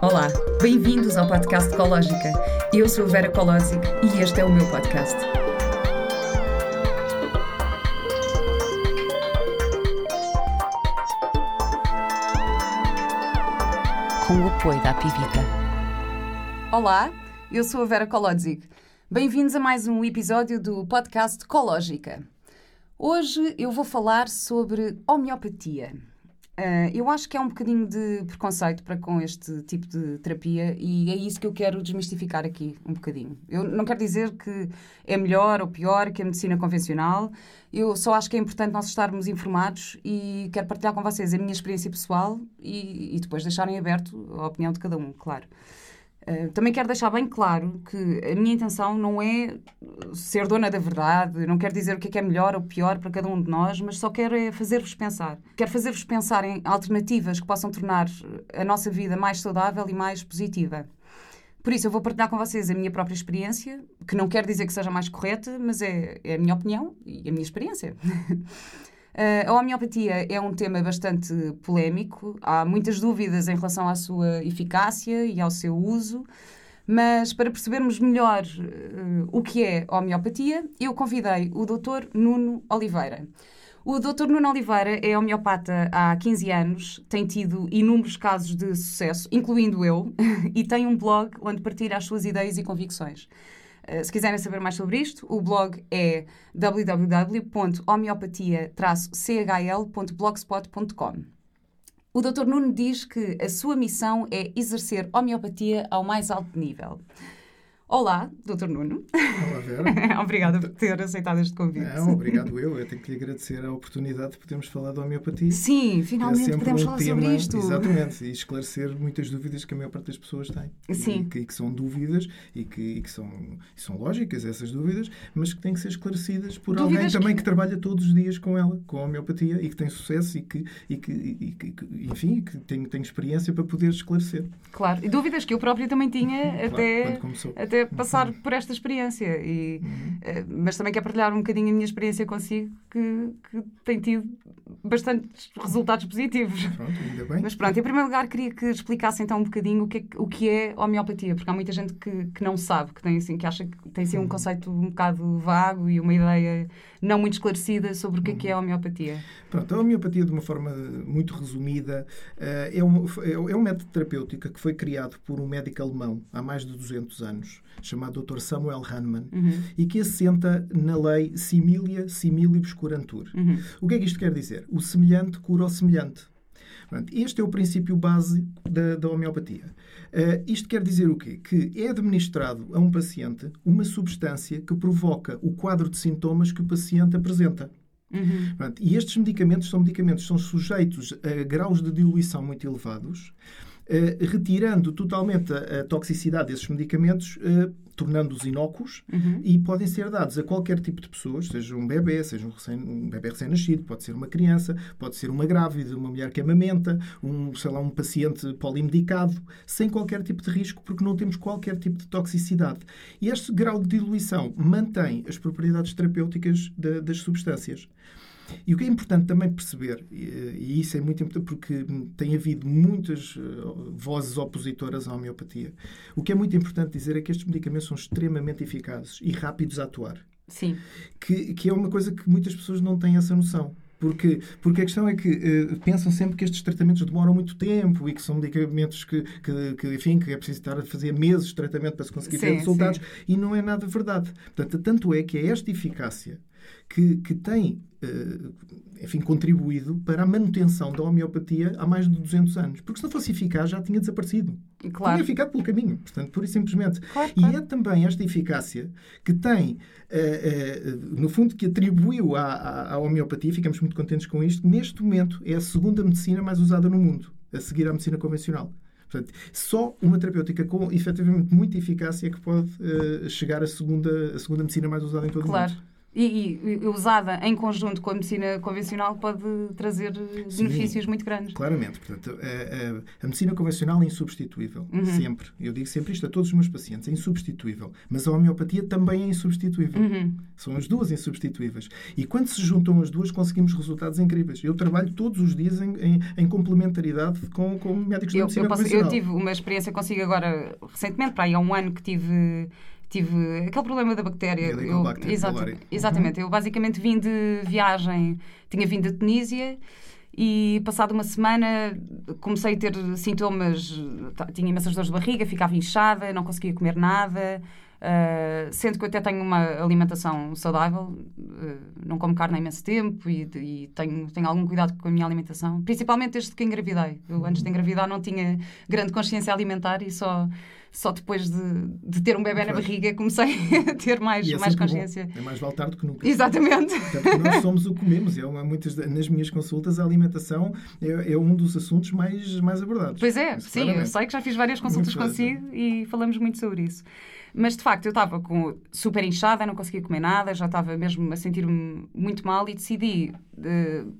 Olá, bem-vindos ao podcast Ecológica. Eu sou a Vera Colosic e este é o meu podcast. Com o apoio da Pivita. Olá, eu sou a Vera Kolodzik. Bem-vindos a mais um episódio do podcast Ecológica. Hoje eu vou falar sobre homeopatia. Uh, eu acho que é um bocadinho de preconceito para com este tipo de terapia e é isso que eu quero desmistificar aqui um bocadinho. Eu não quero dizer que é melhor ou pior que a medicina convencional, eu só acho que é importante nós estarmos informados e quero partilhar com vocês a minha experiência pessoal e, e depois deixarem aberto a opinião de cada um, claro. Uh, também quero deixar bem claro que a minha intenção não é ser dona da verdade, não quero dizer o que é, que é melhor ou pior para cada um de nós, mas só quero é fazer-vos pensar. Quero fazer-vos pensar em alternativas que possam tornar a nossa vida mais saudável e mais positiva. Por isso, eu vou partilhar com vocês a minha própria experiência, que não quer dizer que seja mais correta, mas é, é a minha opinião e a minha experiência. Uh, a homeopatia é um tema bastante polémico, há muitas dúvidas em relação à sua eficácia e ao seu uso, mas para percebermos melhor uh, o que é homeopatia, eu convidei o Dr. Nuno Oliveira. O Dr. Nuno Oliveira é homeopata há 15 anos, tem tido inúmeros casos de sucesso, incluindo eu, e tem um blog onde partilha as suas ideias e convicções. Eh, se quiserem saber mais sobre isto, o blog é www.homeopatia-chl.blogspot.com. O Dr. Nuno diz que a sua missão é exercer homeopatia ao mais alto nível. Olá, Dr. Nuno. Olá, Vera. Obrigada por ter aceitado este convite. Não, obrigado eu. Eu tenho que lhe agradecer a oportunidade de podermos falar da homeopatia. Sim, finalmente é podemos um falar tema, sobre isto. Exatamente, e esclarecer muitas dúvidas que a maior parte das pessoas tem. Sim. E que, que são dúvidas e que, e que são, são lógicas, essas dúvidas, mas que têm que ser esclarecidas por dúvidas alguém também que... que... trabalha todos os dias com ela, com a homeopatia, e que tem sucesso e que, e que, e que enfim, que tem, tem experiência para poder esclarecer. Claro, e dúvidas que eu própria também tinha claro, até, até passar por esta experiência. E, uhum. Eh, mas também quero partilhar um bocadinho a minha experiência consigo, que, que tem tido bastantes resultados positivos. Pronto, ainda bem. Mas pronto, em primeiro lugar queria que explicasse então um bocadinho o que é, o que é homeopatia, porque há muita gente que, que não sabe, que tem assim, que acha que tem assim um uhum. conceito um bocado vago e uma ideia não muito esclarecida sobre o que é que é a homeopatia. Pronto, a homeopatia, de uma forma muito resumida, eh, é um, é um método terapêutico que foi criado por um médico alemão há mais de 200 anos, chamado Dr. Samuel Hahnemann, uhum. e que assenta na lei similia similibus curantur. Uhum. O que é que isto quer dizer? O semelhante cura o semelhante. Este é o princípio base da, da homeopatia. Uh, isto quer dizer o quê? Que é administrado a um paciente uma substância que provoca o quadro de sintomas que o paciente apresenta. Uhum. e estes medicamentos são medicamentos são sujeitos a graus de diluição muito elevados, retirando totalmente a, a, toxicidade desses medicamentos, uh, tornando-os inócuos uhum. e podem ser dados a qualquer tipo de pessoas, seja um bebê, seja um, recém, um bebê recém-nascido, pode ser uma criança, pode ser uma grávida, uma mulher que amamenta, um, sei lá, um paciente polimedicado, sem qualquer tipo de risco, porque não temos qualquer tipo de toxicidade. E este grau de diluição mantém as propriedades terapêuticas das substâncias. E o que é importante também perceber, e isso é muito importante porque tem havido muitas eh, vozes opositoras à homeopatia, o que é muito importante dizer é que estes medicamentos são extremamente eficazes e rápidos a atuar. Sim. Que, que é uma coisa que muitas pessoas não têm essa noção. Porque, porque a questão é que uh, pensam sempre que estes tratamentos demoram muito tempo e que são medicamentos que, que, que enfim, que é preciso estar a fazer meses de tratamento para se conseguir sim, ter resultados sim. e não é nada verdade. Portanto, tanto é que é esta eficácia que, que tem, uh, enfim, contribuído para a manutenção da homeopatia há mais de 200 anos. Porque se não fosse eficaz, já tinha desaparecido. Claro. Tinha ficado pelo caminho, portanto, pura e simplesmente. Claro, claro. E é também esta eficácia que tem, uh, uh, no fundo, que atribuiu à, à, à homeopatia, ficamos muito contentes com isto, neste momento é a segunda medicina mais usada no mundo, a seguir à medicina convencional. Portanto, só uma terapêutica com efetivamente muita eficácia é que pode uh, chegar à segunda, a segunda medicina mais usada em todo claro. o mundo. E, e, usada em conjunto com a medicina convencional pode trazer Sim, benefícios muito grandes. Claramente. Portanto, a, a, a medicina convencional é insubstituível. Uhum. Sempre. Eu digo sempre isto a todos os meus pacientes. É insubstituível. Mas a homeopatia também é insubstituível. Uhum. São as duas insubstituíveis. E quando se juntam as duas, conseguimos resultados incríveis. Eu trabalho todos os dias em, em, em complementaridade com, com médicos eu, da medicina eu posso, convencional. Eu tive uma experiência consigo agora, recentemente, para aí há um ano que tive tive aquele problema da bactéria. Eu, exatamente, exatamente. Uhum. Eu basicamente vim de viagem, tinha vindo da Tunísia e passado uma semana comecei a ter sintomas, tinha imensas dores de barriga, ficava inchada, não conseguia comer nada. Uh, sendo que eu até tenho uma alimentação saudável, uh, não como carne há imenso tempo e, e, tenho, tenho algum cuidado com a minha alimentação, principalmente desde que engravidei. Eu antes de engravidar não tinha grande consciência alimentar e só só depois de, de ter um bebê na barriga comecei a ter mais, é mais consciência. Bom. É mais vale tarde que nunca. Exatamente. Portanto, nós somos o que comemos. É uma, muitas, nas minhas consultas, a alimentação é, é, um dos assuntos mais, mais abordados. Pois é, isso, sim, claramente. eu sei que já fiz várias consultas muito consigo e falamos muito sobre isso. Mas de facto eu estava com super inchada, não conseguia comer nada, já estava mesmo a sentir-me muito mal e decidi uh,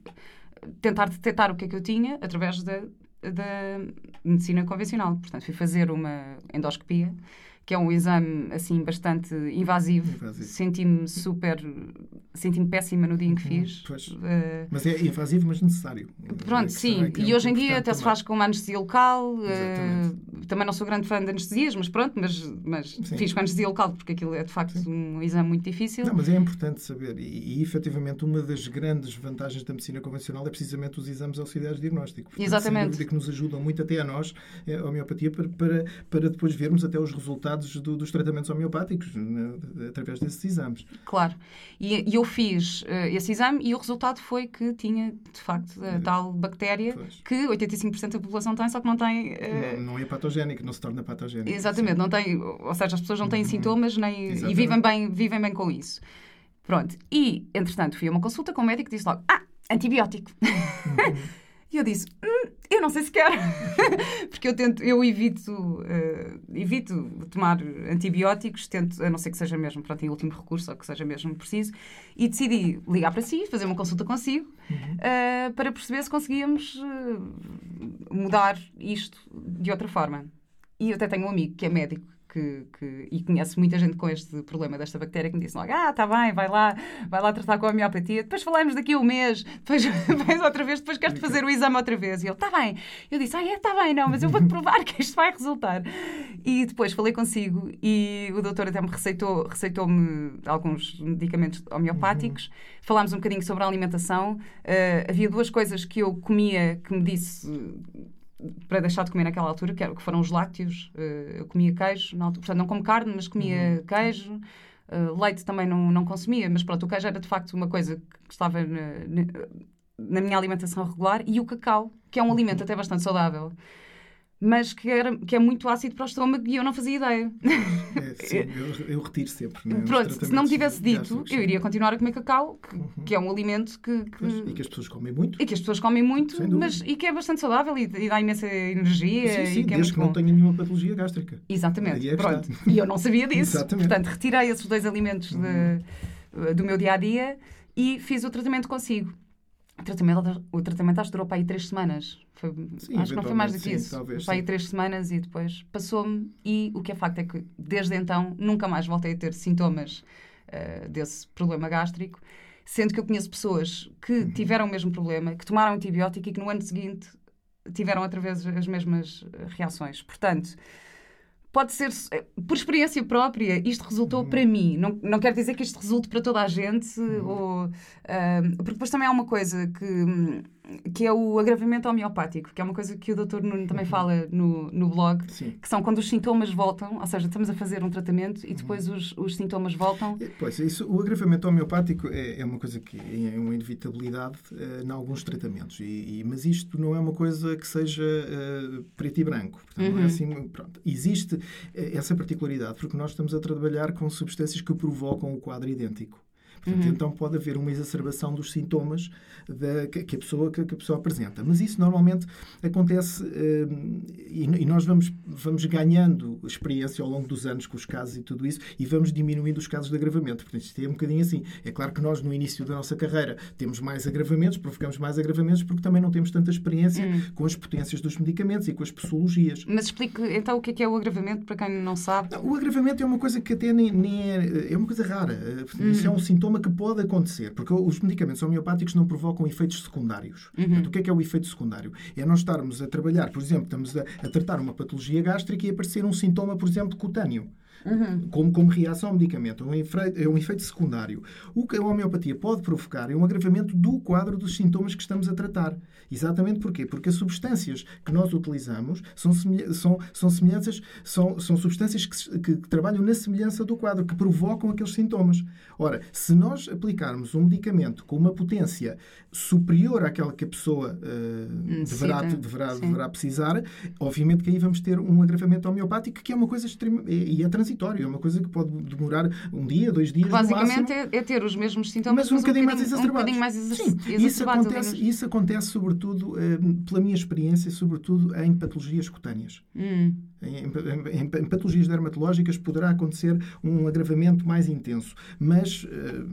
tentar detectar o que é que eu tinha através da da medicina convencional. Portanto, fui fazer uma endoscopia que é um exame assim bastante invasivo. invasivo. Senti-me super, senti-me péssima no dia em que uhum, fiz. Uh, mas é invasivo, mas necessário. Pronto, é sim. É, e hoje em dia até também. se faz com uma anestesia local. Uh, também não sou grande fã de anestesias, mas pronto, mas, mas fiz com anestesia local porque aquilo é de facto sim. um exame muito difícil. Não, mas é importante saber. E, e efetivamente uma das grandes vantagens da medicina convencional é precisamente os exames auxiliares de diagnóstico. Exatamente. que nos ajudam muito até a nós, a homeopatia, para, para, para depois vermos até os resultados resultados do, dos tratamentos homeopáticos né, através desses exames. Claro. E, e eu fiz uh, esse exame e o resultado foi que tinha, de facto, a tal bactéria pois. que 85% da população tem, só que não tem. Uh... Não, não, é patogénico, não se torna patogénico. Exatamente, sim. não tem, ou seja, as pessoas não têm uhum. sintomas nem, e vivem bem, vivem bem com isso. Pronto. E, entretanto, fui a uma consulta com o médico e disse logo: Ah, antibiótico. Uhum. e eu disse: hum, eu não sei se quero. Porque eu tento, eu evito, uh, evito tomar antibióticos, tento, a não ser que seja mesmo pronto, em último recurso ou que seja mesmo preciso, e decidi ligar para si, fazer uma consulta consigo, uhum. uh, para perceber se conseguíamos uh, mudar isto de outra forma. E eu até tenho um amigo que é médico que, que, e conhece muita gente com este problema desta bactéria que me disse logo, ah, está bem, vai lá, vai lá tratar com a homeopatia, depois falamos daqui a um mês, depois vais outra vez, depois queres-te fazer o exame outra vez. E ele, está bem. Eu disse, ah, é, está bem, não, mas eu vou-te provar que isto vai resultar. E depois falei consigo e o doutor até me receitou, receitou-me alguns medicamentos homeopáticos, uhum. falámos um bocadinho sobre a alimentação. Uh, havia duas coisas que eu comia que me disse para deixar de comer naquela altura, que, foram os lácteos. Uh, eu comia queijo, na altura, portanto, não como carne, mas comia uhum. queijo. Uh, leite também não, não consumia, mas pronto, o queijo era de facto uma coisa que estava na, na minha alimentação regular. E o cacau, que é um alimento até bastante saudável mas que, era, que é muito ácido para o estômago e eu não fazia ideia. É, sim, eu, eu, retiro sempre. Né, Pronto, se não me tivesse dito, eu iria continuar a comer cacau, que, uhum. que é um alimento que, que... e que as pessoas comem muito. E que as pessoas comem muito, mas e que é bastante saudável e, e dá imensa energia. Sim, sim, e que é desde que não tenha nenhuma patologia gástrica. Exatamente. É Pronto. E eu não sabia disso. Exatamente. Portanto, retirei esses dois alimentos uhum. de, do meu dia a dia e fiz o tratamento consigo. O tratamento, o tratamento acho que durou para aí três semanas. Foi, sim, acho que não foi mais do que isso. Talvez, foi aí três semanas e depois passou-me. E o que é facto é que desde então nunca mais voltei a ter sintomas uh, desse problema gástrico. Sendo que eu conheço pessoas que uhum. tiveram o mesmo problema, que tomaram antibiótico e que no ano seguinte tiveram outra vez as mesmas reações. Portanto, pode ser eh, por experiência própria, isto resultou uhum. para mim. Não, não quer dizer que isto resulte para toda a gente, uhum. ou, uh, porque depois também há uma coisa que hum, que é o agravamento homeopático, que é uma coisa que o Dr. Nuno também uhum. fala no, no blog, Sim. que são quando os sintomas voltam, ou seja, estamos a fazer um tratamento e depois uhum. os, os sintomas voltam. Pois, isso, o agravamento homeopático é, é uma coisa que é uma inevitabilidade uh, em alguns tratamentos, e, e, mas isto não é uma coisa que seja uh, preto e branco. Portanto, uhum. é uhum. assim, pronto. Existe uh, essa particularidade, porque nós estamos a trabalhar com substâncias que provocam o quadro idêntico. Portanto, uhum. então pode haver uma exacerbação dos sintomas da, que, a pessoa, que, a pessoa apresenta. Mas isso normalmente acontece uh, e, nós vamos, vamos ganhando experiência ao longo dos anos com os casos e tudo isso e vamos diminuindo os casos de agravamento. Portanto, isto é um bocadinho assim. É claro que nós, no início da nossa carreira, temos mais agravamentos, provocamos mais agravamentos porque também não temos tanta experiência uhum. com as potências dos medicamentos e com as posologias. Mas explique então o que é, que é o agravamento para quem não sabe. Não, o agravamento é uma coisa que até nem, nem é, é uma coisa rara. Uhum. Isso é um sintoma que pode acontecer, porque os medicamentos homeopáticos não provocam efeitos secundários. Uhum. Portanto, o que é que é o efeito secundário? É nós estarmos a trabalhar, por exemplo, estamos a, a tratar uma patologia gástrica e aparecer um sintoma, por exemplo, cutâneo. Uhum. Como, como reação ao medicamento. É um, efeito, é um efeito secundário. O que a homeopatia pode provocar é um agravamento do quadro dos sintomas que estamos a tratar. Exatamente porquê? Porque as substâncias que nós utilizamos são, são, são semelhanças, são, são substâncias que, que, que, trabalham na semelhança do quadro, que provocam aqueles sintomas. Ora, se nós aplicarmos um medicamento com uma potência superior àquela que a pessoa uh, deverá, deverá, deverá precisar, obviamente que aí vamos ter um agravamento homeopático que é uma coisa extrema e é transitório, é uma coisa que pode demorar um dia, dois dias. Basicamente é, é, ter os mesmos sintomas, mas um, mas um bocadinho, mais exacerbados. Um mais Sim, isso acontece, isso acontece sobretudo, uh, pela minha experiência, sobretudo em patologias cutâneas. Hum. Em, em, em, patologias dermatológicas poderá acontecer um agravamento mais intenso, mas, uh,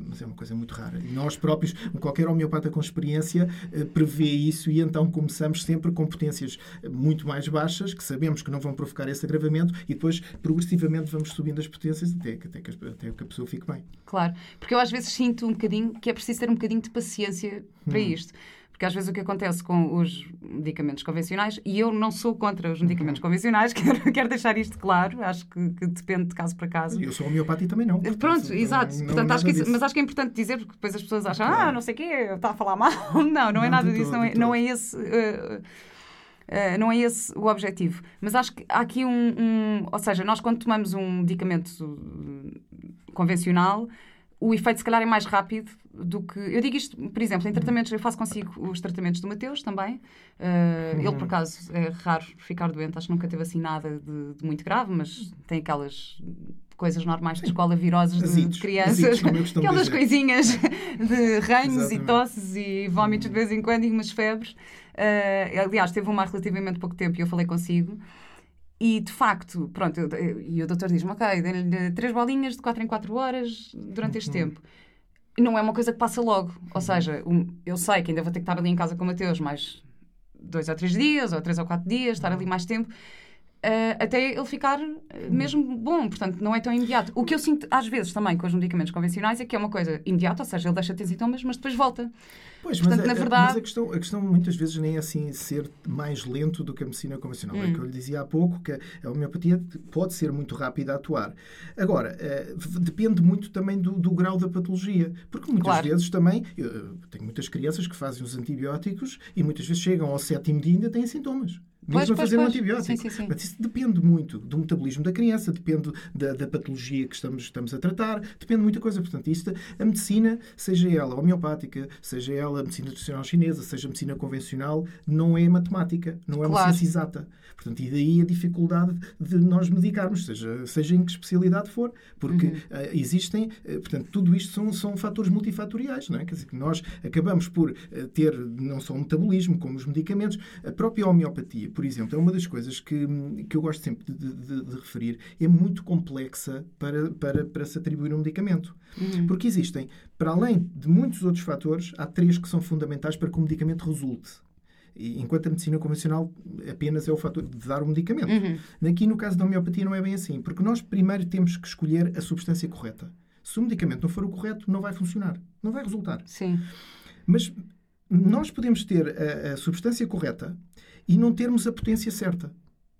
mas é uma coisa muito rara. E nós próprios, qualquer homeopata com experiência, uh, prevê isso e então começamos sempre com potências muito mais baixas, que sabemos que não vão provocar esse agravamento, e depois progressivamente vamos subindo as potências até, até, que, até que a pessoa fique bem. Claro, porque eu às vezes sinto um bocadinho que é preciso ter um bocadinho de paciência para hum. isto. Porque às vezes o que acontece com os medicamentos convencionais, e eu não sou contra os medicamentos uhum. convencionais, quero, quero deixar isto claro, acho que, que, depende de caso para caso. Eu sou homeopata também não. Portanto, Pronto, exato. Não, portanto, acho que isso, mas acho que é importante dizer, porque depois as pessoas acham, claro. ah, não sei o quê, está a falar mal. Não, não é nada disso, não, é, não é esse. Uh, Uh, não é esse o objetivo. Mas acho que há aqui um, um, Ou seja, nós quando tomamos um medicamento convencional, o efeito se calhar é mais rápido do que. Eu digo isto, por exemplo, em tratamentos, eu faço consigo os tratamentos do Mateus também. Uh, Ele, por acaso, é raro ficar doente, acho que nunca teve assim nada de, de muito grave, mas tem aquelas coisas normais de escola, viroses de, de crianças, aquelas coisinhas de ranhos e tosses e vômitos de vez em quando e umas febres. Uh, aliás, teve uma há relativamente pouco tempo e eu falei consigo. E de facto, pronto, e o doutor diz-me: Ok, dê-lhe três bolinhas de 4 em 4 horas durante este uhum. tempo. Não é uma coisa que passa logo. Ou uhum. seja, um, eu sei que ainda vou ter que estar ali em casa com o Mateus mais dois ou três dias, ou três ou quatro dias, estar ali uhum. mais tempo. Uh, até ele ficar eh, mesmo bom, portanto, não é tão imediato. O que eu sinto às vezes também com os medicamentos convencionais é que é uma coisa imediata, ou seja, ele deixa de ter sintomas, mas depois volta. Pois, Portanto, mas, na verdade... mas a, questão, a questão muitas vezes nem é assim ser mais lento do que a medicina convencional. Hum. É o que eu lhe dizia há pouco, que a homeopatia pode ser muito rápida a atuar. Agora, uh, depende muito também do, do, grau da patologia. Porque muitas claro. vezes também, eu tenho muitas crianças que fazem os antibióticos e muitas vezes chegam ao sétimo dia e ainda têm sintomas mesmo pois, a fazer pois, um antibiótico. Sim, sim, sim. Mas isso depende muito do metabolismo da criança, depende da, da, patologia que estamos, estamos a tratar, depende de muita coisa. Portanto, isto, a medicina, seja ela homeopática, seja ela a medicina tradicional chinesa, seja a medicina convencional, não é matemática, não é claro. uma ciência exata. Portanto, e daí a dificuldade de nós medicarmos, seja, seja em que especialidade for, porque uhum. uh, existem, uh, portanto, tudo isto são, são fatores multifatoriais, não é? Quer dizer, que nós acabamos por uh, ter não só o metabolismo, como os medicamentos, a própria homeopatia por exemplo, é uma das coisas que, que eu gosto sempre de, de, de referir, é muito complexa para, para, para se atribuir um medicamento. Uhum. Porque existem, para além de muitos outros fatores, há três que são fundamentais para que o medicamento resulte. Enquanto a medicina convencional apenas é o fator de dar o medicamento. Uhum. Aqui, no caso da homeopatia, não é bem assim. Porque nós primeiro temos que escolher a substância correta. Se o medicamento não for o correto, não vai funcionar. Não vai resultar. Sim. Mas nós podemos ter a, a substância correta e não termos a potência certa.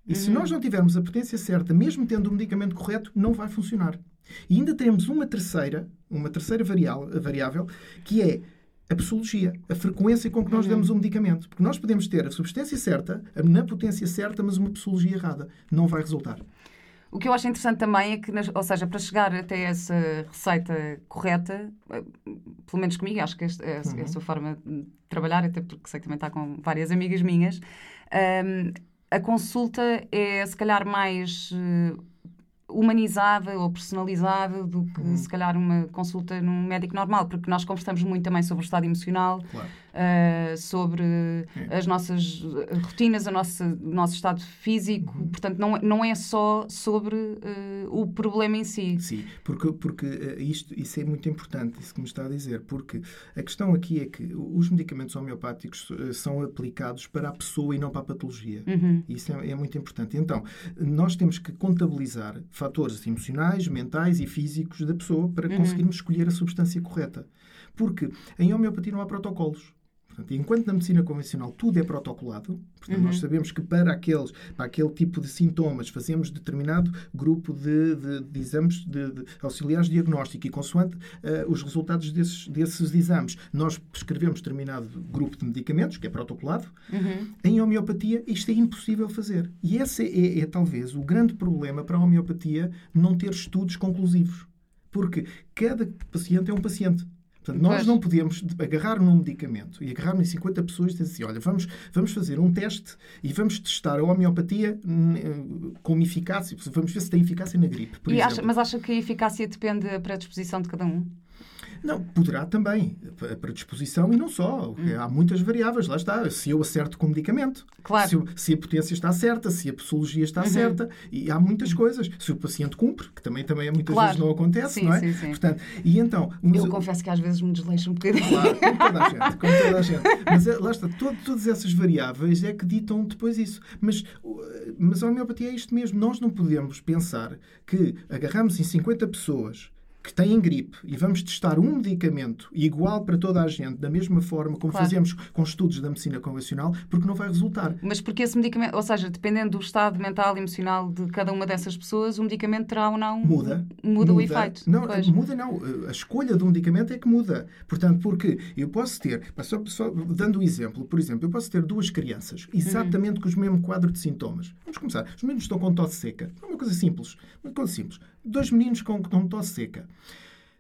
E uhum. se nós não tivermos a potência certa, mesmo tendo o medicamento correto, não vai funcionar. E ainda temos uma terceira, uma terceira variável, que é a posologia, a frequência com que nós uhum. damos o medicamento. Porque nós podemos ter a substância certa, na potência certa, mas uma posologia errada. Não vai resultar. O que eu acho interessante também é que, ou seja, para chegar até essa receita correta, eh, pelo menos comigo, acho que esta é, uhum. é a sua forma de trabalhar, até porque sei que também está com várias amigas minhas, um, a consulta é se calhar mais. Uh, humanizada ou personalizada do que Uhum. se calhar uma consulta num médico normal, porque nós conversamos muito também sobre o estado emocional, Claro. Uh, sobre É. as nossas rotinas, o nosso estado físico. Uhum. Portanto, não, não é só sobre uh, o problema em si. Sim, porque, porque eh, isto, isso é muito importante, isso que me está a dizer, porque a questão aqui é que os medicamentos homeopáticos são aplicados para a pessoa e não para a patologia. Uhum. Isso é, é muito importante. Então, nós temos que contabilizar fatores emocionais, mentais e físicos da pessoa para Uhum. conseguirmos escolher a substância correta. Porque em homeopatia não há protocolos. Portanto, enquanto na medicina convencional tudo é protocolado, portanto, Uhum. nós sabemos que para, aqueles, para aquele tipo de sintomas fazemos determinado grupo de, de, de exames de, de auxiliares de diagnóstico e consoante eh, os resultados desses, desses exames, nós prescrevemos determinado grupo de medicamentos, que é protocolado, Uhum. em homeopatia, isto é impossível fazer. E esse é, é, talvez o grande problema para a homeopatia não ter estudos conclusivos. Porque cada paciente é um paciente. Portanto, nós Pois. não podemos agarrar num medicamento e agarrar em 50 pessoas e dizer assim: olha, vamos, vamos fazer um teste e vamos testar a homeopatia hum, com eficácia. Vamos ver se tem eficácia na gripe. Acha- mas acha que a eficácia depende da predisposição de cada um? Não, poderá também, a predisposição e não só. Há muitas variáveis, lá está. Se eu acerto com o medicamento, Hum. Claro. Uhum. se, eu- se a potência está certa, se a posologia está certa, e há muitas coisas. Se o paciente cumpre, que também, também muitas Claro. vezes não acontece, Sim, não é? sim, sim. Portanto, e então, mas- Eu confesso que às vezes me desleixo um bocadinho. Claro, como toda a gente, como toda a gente. Mas é, lá está, todo- todas essas variáveis é que ditam depois isso. Mas, mas a homeopatia é isto mesmo. Nós não podemos pensar que agarramos em 50 pessoas que têm gripe e vamos testar um medicamento igual para toda a gente, da mesma forma como Claro. fazemos com estudos da medicina convencional, porque não vai resultar. Mas porque esse medicamento, ou seja, dependendo do estado mental e emocional de cada uma dessas pessoas, o medicamento terá ou não. Muda. Muda, o efeito. Não, Pois. muda não. A escolha do medicamento é que muda. Portanto, porque eu posso ter, só, só dando um exemplo, por exemplo, eu posso ter duas crianças exatamente com o mesmo quadro de sintomas. Vamos começar. Os meninos estão com tosse seca. É uma coisa simples. Uma coisa simples. Dois meninos com, com tosse seca.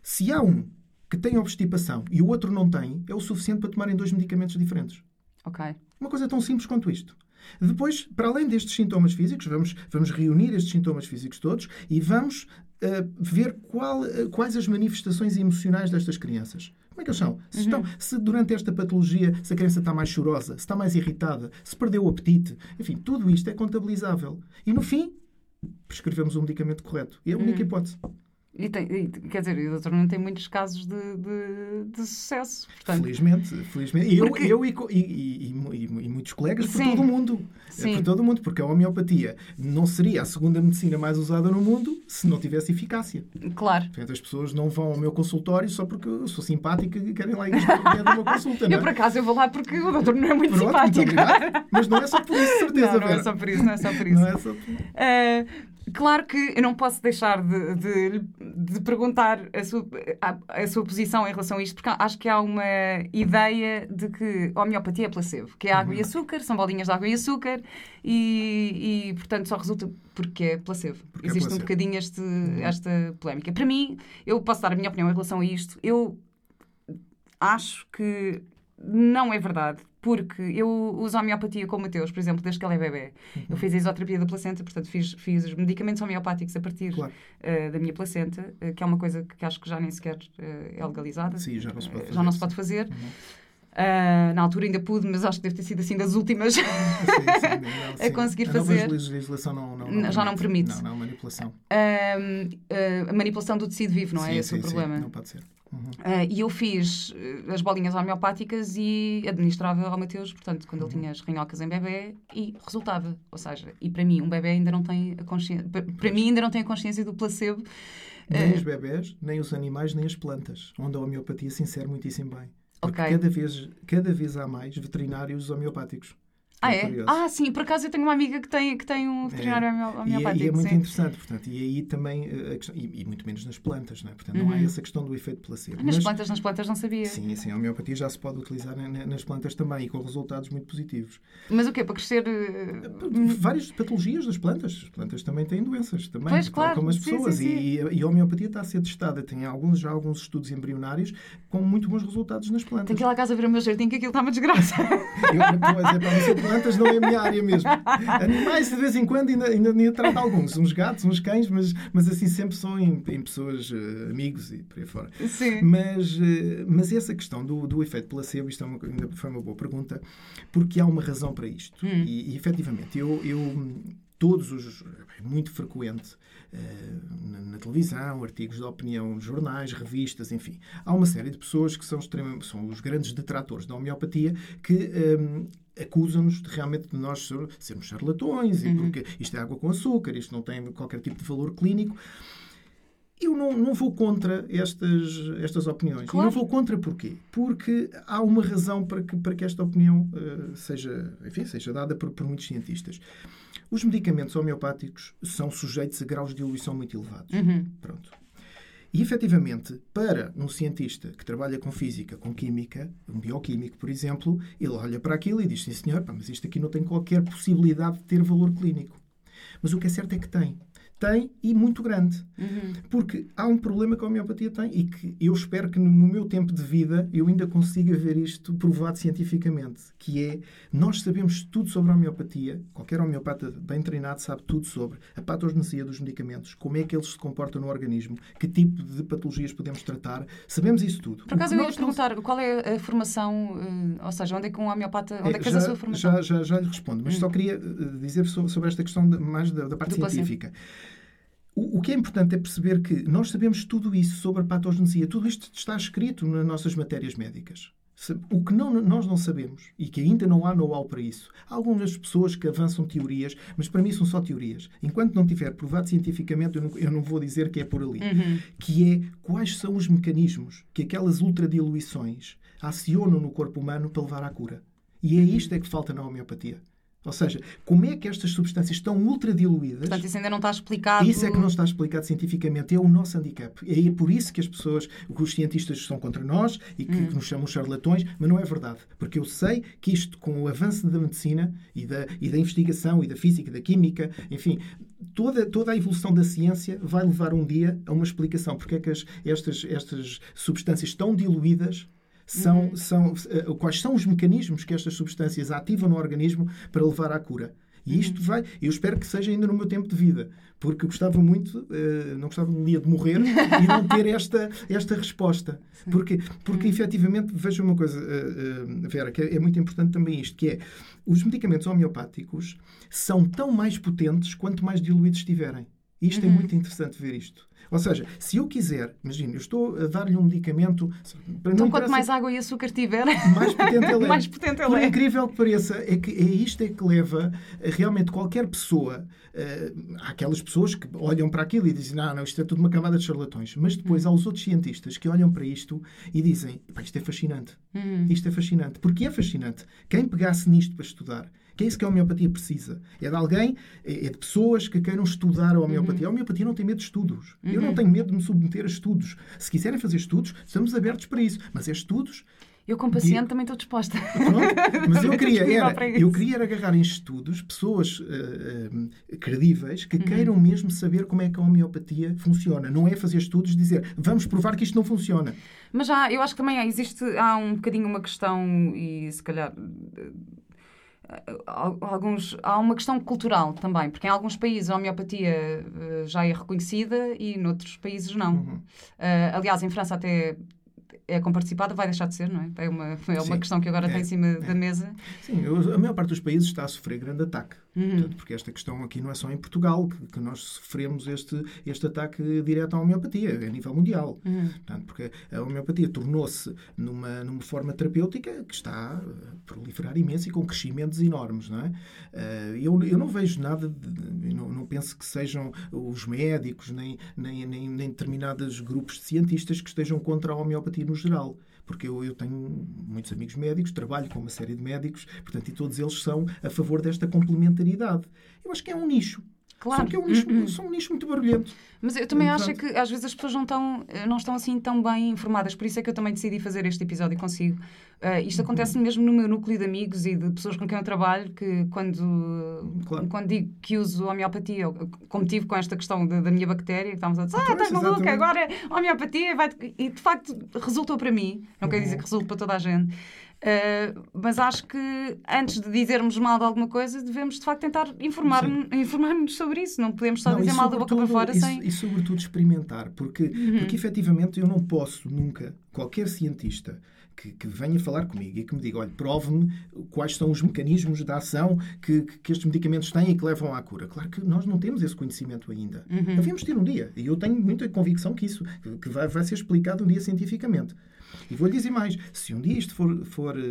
Se há um que tem obstipação e o outro não tem, é o suficiente para tomarem dois medicamentos diferentes. Ok. Uma coisa tão simples quanto isto. Depois, para além destes sintomas físicos, vamos, vamos reunir estes sintomas físicos todos e vamos ah, ver qual, ah, quais as manifestações emocionais destas crianças. Como é que eles são? Se, estão, se durante esta patologia, se a criança está mais chorosa, se está mais irritada, se perdeu o apetite, enfim, tudo isto é contabilizável. E no fim, prescrevemos o medicamento correto. E é a única hipótese. E tem, e, quer dizer, o doutor não tem muitos casos de, de, de sucesso. Portanto, Felizmente, felizmente. E eu, Porque- eu e, e- e- mu- mu- muitos colegas por Sim. todo o mundo. É Sim. Por todo o mundo, porque a homeopatia não seria a segunda medicina mais usada no mundo se não tivesse eficácia. claro. Portanto, as pessoas não vão ao meu consultório só porque eu sou simpática e querem lá ir é consulta, não Eu, por é? acaso, eu vou lá porque o doutor não é muito Pronto, simpático. Mas não é só por isso, certeza, não, não é só por isso, não é só por isso. Não é só por Uh, claro que eu não posso deixar de, de, de perguntar a sua, a, a sua posição em relação a isto, porque acho que há uma ideia de que a homeopatia é placebo, que é água Uhum. e açúcar, são bolinhas de água e açúcar, e, e, portanto só resulta porque é placebo. Porque é Existe um placebo. bocadinho este, esta polémica. Para mim, eu posso dar a minha opinião em relação a isto. Eu acho que não é verdade, porque eu uso a homeopatia com o Mateus, por exemplo, desde que ele é bebê. Uhum. Eu fiz a isoterapia da placenta, portanto, fiz, fiz os medicamentos homeopáticos a partir Claro. eh, da minha placenta, eh, que é uma coisa que acho que já nem sequer eh, é legalizada. Sim, já não se pode fazer já não se pode fazer. Ah, na altura ainda pude, mas acho que deve ter sido assim das últimas. Sim, sim, não, A sim. conseguir a fazer- legislação não, não, Não, já não permite. Não, não, manipulação. Ahm, ah, a manipulação do tecido vivo, não é? Esse o problema. Sim, não pode ser. Uhum. Ah, e eu fiz eh, as bolinhas homeopáticas e administrava ao Mateus, portanto, quando ele Uhum. tinha as rinhocas em bebê e resultava. Ou seja, e para mim, um bebê ainda não tem a consciência. Para, para mim, ainda não tem a consciência do placebo. Nem Eh, os bebés, nem os animais, nem as plantas, onde a homeopatia se insere muitíssimo bem. Porque Ok. cada, vez, cada vez há mais veterinários homeopáticos. Ah, é? curioso. Ah, sim, por acaso eu tenho uma amiga que tem, que tem um veterinário homeo- E é, homeopático. e é muito sim. interessante, portanto, e aí também, eh, a questão- e, e muito menos nas plantas, não é? Portanto, não há essa questão do efeito placebo. Uhum. Nas Mas- plantas, nas plantas não sabia. Sim, sim, a homeopatia já se pode utilizar na- na- nas plantas também e com resultados muito positivos. Mas o quê? Para crescer. eh, Várias patologias das plantas. As plantas também têm doenças, também, Pois, claro. como as pessoas. sim, sim. E, e a homeopatia está a ser testada. Tem alguns, já alguns estudos embrionários com muito bons resultados nas plantas. Tenho que ir lá à casa ver o meu jardim, que aquilo está uma desgraça. Eu, pois é, eu, plantas não é a minha área mesmo. Animais, de vez em quando, ainda, ainda, ainda trato alguns. Uns gatos, uns cães, mas, mas assim sempre são em, em pessoas, uh, amigos e por aí fora. Sim. Mas, uh, mas essa questão do, do efeito placebo, isto é uma, ainda foi uma boa pergunta, porque há uma razão para isto. Hum. E, e efetivamente, eu, eu todos os. É muito frequente uh, na, na, televisão, artigos de opinião, jornais, revistas, enfim. Há uma série de pessoas que são, extremamente, são os grandes detratores da homeopatia que. Um, eh, acusam-nos de realmente de nós sermos charlatões e uhum. porque isto é água com açúcar, isto não tem qualquer tipo de valor clínico. Eu não, não vou contra estas, estas opiniões. Claro. E não vou contra porquê? Porque há uma razão para que, para que esta opinião uh, seja, enfim, seja dada por, por muitos cientistas. Os medicamentos homeopáticos são sujeitos a graus de diluição muito elevados. Uhum. Pronto. E, efetivamente, para um cientista que trabalha com física, com química, um bioquímico, por exemplo, ele olha para aquilo e diz: sim, senhor, mas isto aqui não tem qualquer possibilidade de ter valor clínico. Mas o que é certo é que tem tem e muito grande. Uhum. Porque há um problema que a homeopatia tem e que eu espero que no meu tempo de vida eu ainda consiga ver isto provado cientificamente, que é nós sabemos tudo sobre a homeopatia, qualquer homeopata bem treinado sabe tudo sobre a patogenia dos medicamentos, como é que eles se comportam no organismo, que tipo de patologias podemos tratar, sabemos isso tudo. Por acaso eu ia perguntar qual é a formação, eh, ou seja, onde é que um homeopata, onde é, é que faz a sua formação? Já, já, já lhe respondo, mas hum. só queria eh, dizer sobre esta questão de, mais da, da parte científica. O, que é importante é perceber que nós sabemos tudo isso sobre a patogenia. Tudo isto está escrito nas nossas matérias médicas. O que não, nós não sabemos e que ainda não há know-how para isso. Há algumas pessoas que avançam teorias, mas para mim são só teorias. Enquanto não tiver provado cientificamente, eu não, eu não vou dizer que é por ali. Uhum. Que é quais são os mecanismos que aquelas ultradiluições acionam no corpo humano para levar à cura. E é isto é que falta na homeopatia. Ou seja, como é que estas substâncias estão ultradiluídas? Portanto, isso ainda não está explicado. Isso é que não está explicado cientificamente. É o nosso handicap. É por isso que as pessoas, que os cientistas são contra nós e que, hum. que, nos chamam charlatões, mas não é verdade. Porque eu sei que isto, com o avanço da medicina e da, e da investigação e da física e da química, enfim, toda, toda a evolução da ciência vai levar um dia a uma explicação. Porque é que as, estas, estas substâncias estão diluídas são, uhum. são, uh, quais são os mecanismos que estas substâncias ativam no organismo para levar à cura. E uhum. isto vai, eu espero que seja ainda no meu tempo de vida, porque gostava muito, uh, não gostava um dia de morrer e não ter esta, esta resposta. Porque, porque uhum. efetivamente, veja uma coisa, uh, Vera, que é, é muito importante também isto, que é os medicamentos homeopáticos são tão mais potentes quanto mais diluídos estiverem. Isto é uhum. é muito interessante ver isto. Ou seja, se eu quiser, imagina, eu estou a dar-lhe um medicamento. Para então, quanto mais água e açúcar tiver, mais potente ele é. mais potente ele Por é. incrível que pareça, é, que é isto é que leva realmente qualquer pessoa. Uh, aquelas pessoas que olham para aquilo e dizem: não, não, isto é tudo uma camada de charlatões. Mas depois há os outros cientistas que olham para isto e dizem: isto é fascinante. Uhum. Isto é fascinante. Porque é fascinante. Quem pegasse nisto para estudar que é isso que a homeopatia precisa. É de alguém, é, é de pessoas que queiram estudar a homeopatia. Uhum. A homeopatia não tem medo de estudos. Uhum. Eu não uhum. tenho medo de me submeter a estudos. Se quiserem fazer estudos, estamos abertos para isso. Mas é estudos eu, como paciente, também estou disposta. Pronto, mas eu queria, era, eu queria agarrar em estudos pessoas uh, uh, credíveis que uhum. queiram mesmo saber como é que a homeopatia funciona. Não é fazer estudos e dizer vamos provar que isto não funciona. Mas já, eu acho que também existe, há um bocadinho uma questão, e se calhar alguns, há uma questão cultural também, porque em alguns países a homeopatia eh, já é reconhecida e noutros países não. Uhum. Uh, aliás, em França até é comparticipada, vai deixar de ser, não é? É uma, é uma questão que agora é, tem em cima é. da mesa. Sim, a maior parte dos países está a sofrer grande ataque. Uhum. Portanto, porque esta questão aqui não é só em Portugal que, que, nós sofremos este, este ataque direto à homeopatia, a nível mundial. Uhum. Portanto, porque a homeopatia tornou-se numa, numa forma terapêutica que está a proliferar imenso e com crescimentos enormes. Não é? Uh, eu, eu não vejo nada, de, não, não penso que sejam os médicos nem, nem, nem, nem determinados grupos de cientistas que estejam contra a homeopatia no geral porque eu, eu tenho muitos amigos médicos, trabalho com uma série de médicos, portanto, e todos eles são a favor desta complementaridade. Eu acho que é um nicho. Claro. Só que é um nicho, uh -uh. um nicho muito barulhento. Mas eu também acho que às vezes as pessoas não estão, não estão assim tão bem informadas. Por isso é que eu também decidi fazer este episódio consigo. Uh, isto uhum. acontece mesmo no meu núcleo de amigos e de pessoas com quem eu trabalho, que quando, claro. quando digo que uso homeopatia, como tive com esta questão de, da minha bactéria, que estávamos a dizer, ah, estás maluca, agora homeopatia vai... E de facto resultou para mim. Não uhum. quer dizer que resulte para toda a gente. Uh, mas acho que antes de dizermos mal de alguma coisa, devemos de facto tentar informar-nos informar sobre isso. Não podemos só Não, dizer mal da boca para fora e, sem. E sobretudo experimentar, porque, Uhum. porque efetivamente eu não posso nunca, qualquer cientista que, que venha falar comigo e que me diga, olha, prove-me quais são os mecanismos de ação que, que, que estes medicamentos têm e que levam à cura. Claro que nós não temos esse conhecimento ainda. Uhum. Devemos ter um dia. E eu tenho muita convicção que isso que vai, vai ser explicado um dia cientificamente. E vou-lhe dizer mais: se um dia isto for, for, eh,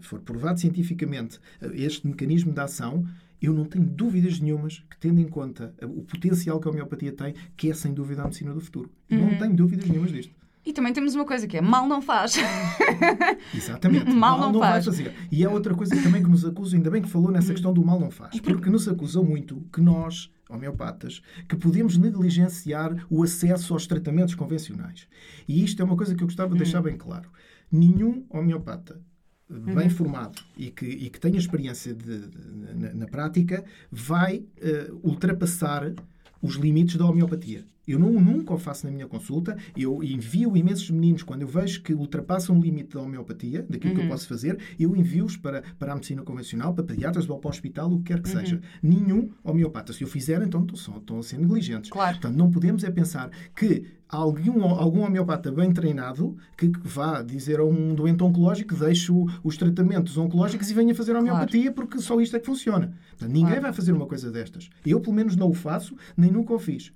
for provado cientificamente, eh, este mecanismo de ação, eu não tenho dúvidas nenhumas que, tendo em conta o potencial que a homeopatia tem, que é sem dúvida a medicina do futuro. Uhum. Não tenho dúvidas nenhumas disto. E também temos uma coisa que é mal não faz. Exatamente. Mal não vai faz. fazer. E é outra coisa também que nos acusam, ainda bem que falou nessa questão do mal não faz. Porque nos acusam muito que nós, homeopatas, que podemos negligenciar o acesso aos tratamentos convencionais. E isto é uma coisa que eu gostava de deixar bem claro. Nenhum homeopata bem formado e que, e que tenha experiência de- de- na, na prática vai eh, ultrapassar os limites da homeopatia. Eu não, nunca o faço na minha consulta. Eu envio imensos meninos, quando eu vejo que ultrapassam o limite da homeopatia, daquilo que eu posso fazer, eu envio-os para, para a medicina convencional, para pediatras ou para o hospital, o que quer que seja. Nenhum homeopata. Se o fizer, então estão, estão a ser negligentes. Claro. Portanto, não podemos é pensar que algum, algum homeopata bem treinado que vá dizer a um doente oncológico deixe o- os tratamentos oncológicos e venha fazer homeopatia porque só isto é que funciona. Portanto, ninguém Claro. vai fazer uma coisa destas. Eu, pelo menos, não o faço, nem nunca o fiz.